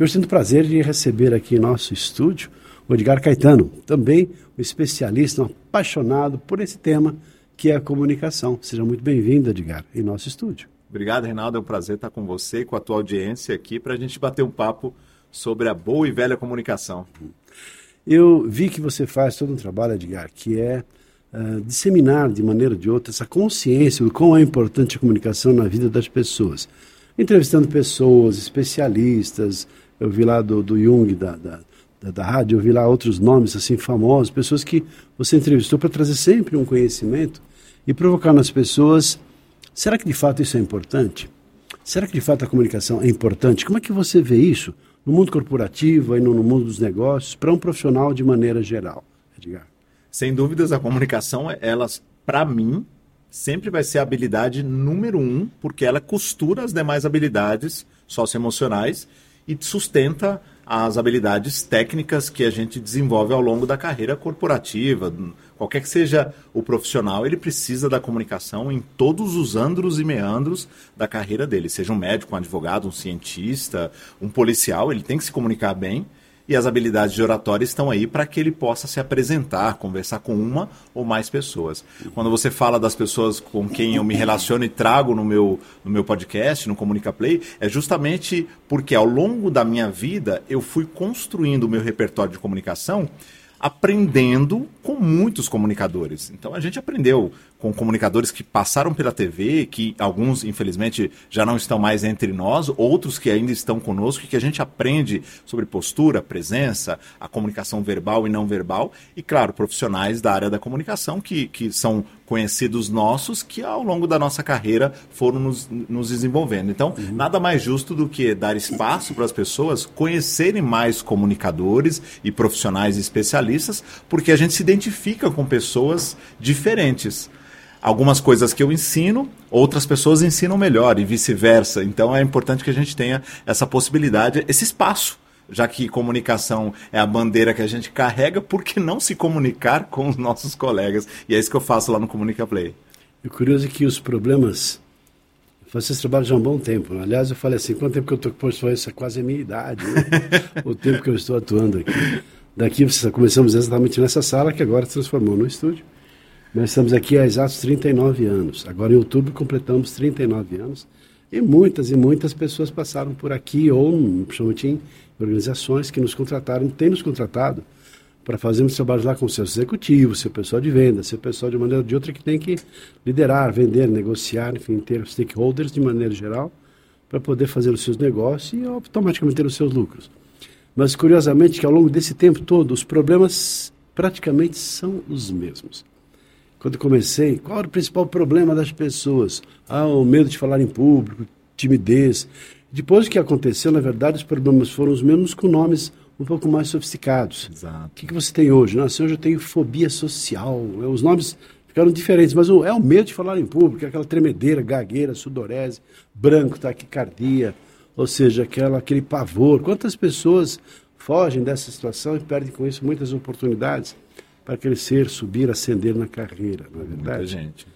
Eu sinto o prazer de receber aqui em nosso estúdio o Edgar Caetano, também um especialista, um apaixonado por esse tema que é a comunicação. Seja muito bem-vindo, Edgar, em nosso estúdio. Obrigado, Reinaldo. É um prazer estar com você e com a tua audiência aqui para a gente bater um papo sobre a boa e velha comunicação. Eu vi que você faz todo um trabalho, Edgar, que é uh, disseminar de maneira ou de outra essa consciência do quão é importante a comunicação na vida das pessoas. Entrevistando pessoas, especialistas, eu vi lá do, do Jung, da, da da, da rádio, eu vi lá outros nomes assim famosos, pessoas que você entrevistou para trazer sempre um conhecimento e provocar nas pessoas, será que de fato isso é importante? Será que de fato a comunicação é importante? Como é que você vê isso no mundo corporativo e no, no mundo dos negócios para um profissional de maneira geral, Edgar? Sem dúvidas, a comunicação, ela, para mim, sempre vai ser a habilidade número um, porque ela costura as demais habilidades socioemocionais e sustenta as habilidades técnicas que a gente desenvolve ao longo da carreira corporativa. Qualquer que seja o profissional, ele precisa da comunicação em todos os andros e meandros da carreira dele. Seja um médico, um advogado, um cientista, um policial, ele tem que se comunicar bem e as habilidades de oratória estão aí para que ele possa se apresentar, conversar com uma ou mais pessoas. Quando você fala das pessoas com quem eu me relaciono e trago no meu, no meu podcast, no Comunica Play, é justamente porque ao longo da minha vida eu fui construindo o meu repertório de comunicação aprendendo com muitos comunicadores. Então a gente aprendeu com comunicadores que passaram pela TV, que alguns, infelizmente, já não estão mais entre nós, outros que ainda estão conosco, que a gente aprende sobre postura, presença, a comunicação verbal e não verbal, e, claro, profissionais da área da comunicação que, que são conhecidos nossos que ao longo da nossa carreira foram nos, nos desenvolvendo. Então, uhum. nada mais justo do que dar espaço para as pessoas conhecerem mais comunicadores e profissionais especialistas, porque a gente se identifica com pessoas diferentes algumas coisas que eu ensino, outras pessoas ensinam melhor e vice-versa. Então é importante que a gente tenha essa possibilidade, esse espaço. Já que comunicação é a bandeira que a gente carrega, por que não se comunicar com os nossos colegas? E é isso que eu faço lá no Comunica Play. O curioso é que os problemas. Vocês trabalham já há um bom tempo. Aliás, eu falei assim: quanto tempo que eu estou com isso? É quase a minha idade, né? o tempo que eu estou atuando aqui. Daqui começamos exatamente nessa sala que agora se transformou no estúdio. Nós estamos aqui há exatos 39 anos. Agora, em outubro, completamos 39 anos. E muitas e muitas pessoas passaram por aqui, ou principalmente em organizações que nos contrataram, têm nos contratado para fazermos trabalhos lá com seus executivos, seu pessoal de venda, seu pessoal de maneira ou de outra que tem que liderar, vender, negociar, enfim, ter stakeholders de maneira geral para poder fazer os seus negócios e automaticamente ter os seus lucros. Mas, curiosamente, que ao longo desse tempo todo, os problemas praticamente são os mesmos quando comecei, qual era o principal problema das pessoas? Ah, o medo de falar em público, timidez. Depois o que aconteceu, na verdade, os problemas foram os mesmos com nomes um pouco mais sofisticados. Exato. O que, que você tem hoje? Nossa, hoje eu tenho fobia social. Os nomes ficaram diferentes, mas é o medo de falar em público, aquela tremedeira, gagueira, sudorese, branco, taquicardia, ou seja, aquela, aquele pavor. Quantas pessoas fogem dessa situação e perdem com isso muitas oportunidades? Para crescer, subir, ascender na carreira, não é verdade? Muita gente.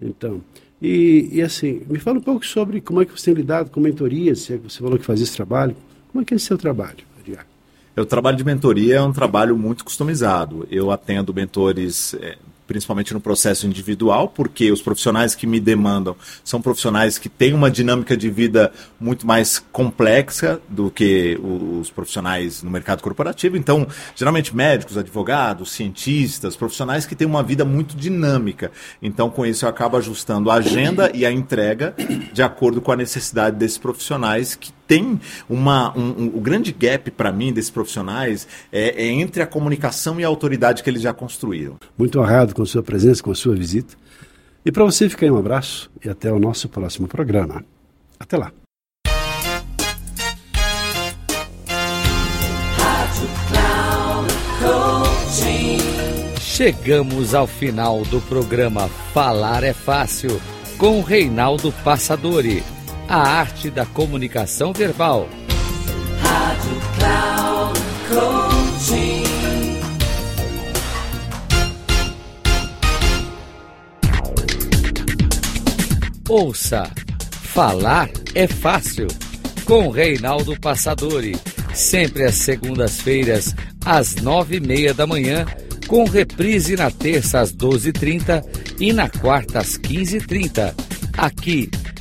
Então, e, e, assim, me fala um pouco sobre como é que você tem lidado com mentorias, se é que você falou que fazia esse trabalho, como é que é esse seu trabalho, Adriano? O trabalho de mentoria é um trabalho muito customizado. Eu atendo mentores é, principalmente no processo individual, porque os profissionais que me demandam são profissionais que têm uma dinâmica de vida muito mais complexa do que os profissionais no mercado corporativo. Então, geralmente médicos, advogados, cientistas, profissionais que têm uma vida muito dinâmica. Então, com isso, eu acabo ajustando a agenda e a entrega de acordo com a necessidade desses profissionais que tem uma, um, um, o grande gap para mim desses profissionais é, é, entre a comunicação e a autoridade que eles já construíram. Muito honrado com a sua presença, com a sua visita. E para você ficar aí um abraço e até o nosso próximo programa. Até lá. Chegamos ao final do programa Falar é Fácil com Reinaldo Passadori, a arte da comunicação verbal. Rádio Cloud Coaching. Ouça, falar é fácil com Reinaldo Passadori, sempre às segundas-feiras às nove e meia da manhã com reprise na terça às 12h30 e na quarta às 15h30, aqui